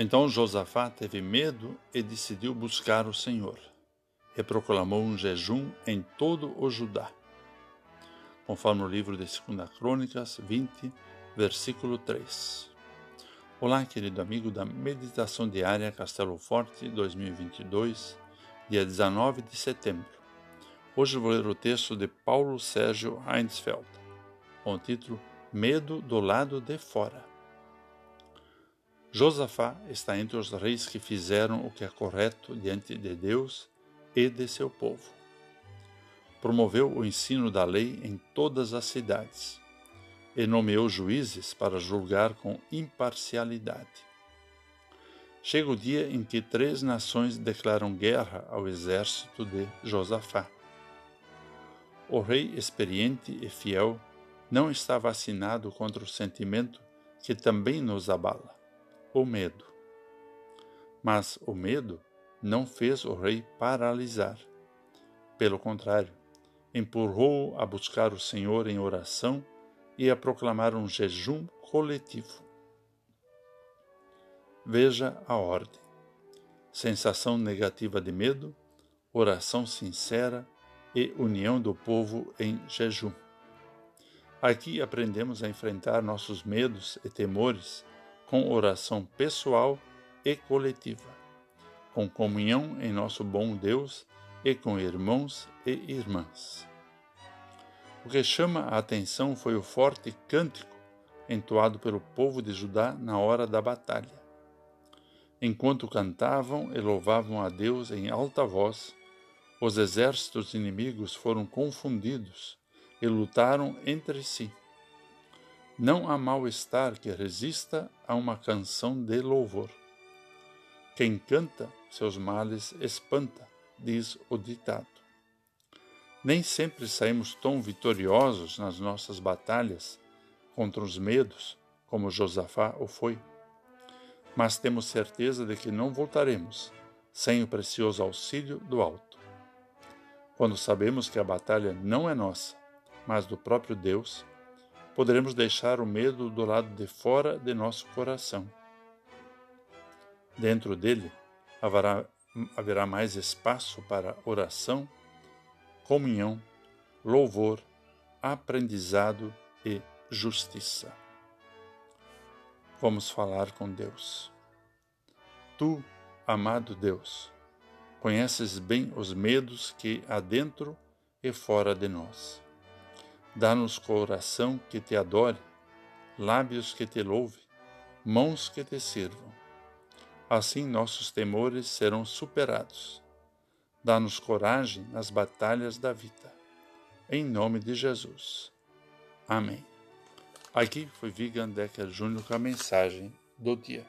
Então Josafá teve medo e decidiu buscar o Senhor, e proclamou um jejum em todo o Judá, conforme o livro de 2 Crônicas 20, versículo 3. Olá, querido amigo da Meditação Diária Castelo Forte 2022, dia 19 de setembro. Hoje vou ler o texto de Paulo Sérgio Heinzfeld, com o título Medo do lado de fora. Josafá está entre os reis que fizeram o que é correto diante de Deus e de seu povo. Promoveu o ensino da lei em todas as cidades e nomeou juízes para julgar com imparcialidade. Chega o dia em que três nações declaram guerra ao exército de Josafá. O rei experiente e fiel não está vacinado contra o sentimento que também nos abala o medo. Mas o medo não fez o rei paralisar. Pelo contrário, empurrou-o a buscar o Senhor em oração e a proclamar um jejum coletivo. Veja a ordem: sensação negativa de medo, oração sincera e união do povo em jejum. Aqui aprendemos a enfrentar nossos medos e temores com oração pessoal e coletiva, com comunhão em nosso bom Deus e com irmãos e irmãs. O que chama a atenção foi o forte cântico entoado pelo povo de Judá na hora da batalha. Enquanto cantavam e louvavam a Deus em alta voz, os exércitos inimigos foram confundidos e lutaram entre si. Não há mal-estar que resista a uma canção de louvor. Quem canta, seus males espanta, diz o ditado. Nem sempre saímos tão vitoriosos nas nossas batalhas contra os medos como Josafá o foi. Mas temos certeza de que não voltaremos sem o precioso auxílio do alto. Quando sabemos que a batalha não é nossa, mas do próprio Deus, poderemos deixar o medo do lado de fora de nosso coração. Dentro dele haverá, haverá mais espaço para oração, comunhão, louvor, aprendizado e justiça. Vamos falar com Deus. Tu, amado Deus, conheces bem os medos que há dentro e fora de nós. Dá-nos coração que te adore, lábios que te louve, mãos que te sirvam. Assim nossos temores serão superados. Dá-nos coragem nas batalhas da vida. Em nome de Jesus. Amém. Aqui foi Vigan Decker Júnior com a mensagem do dia.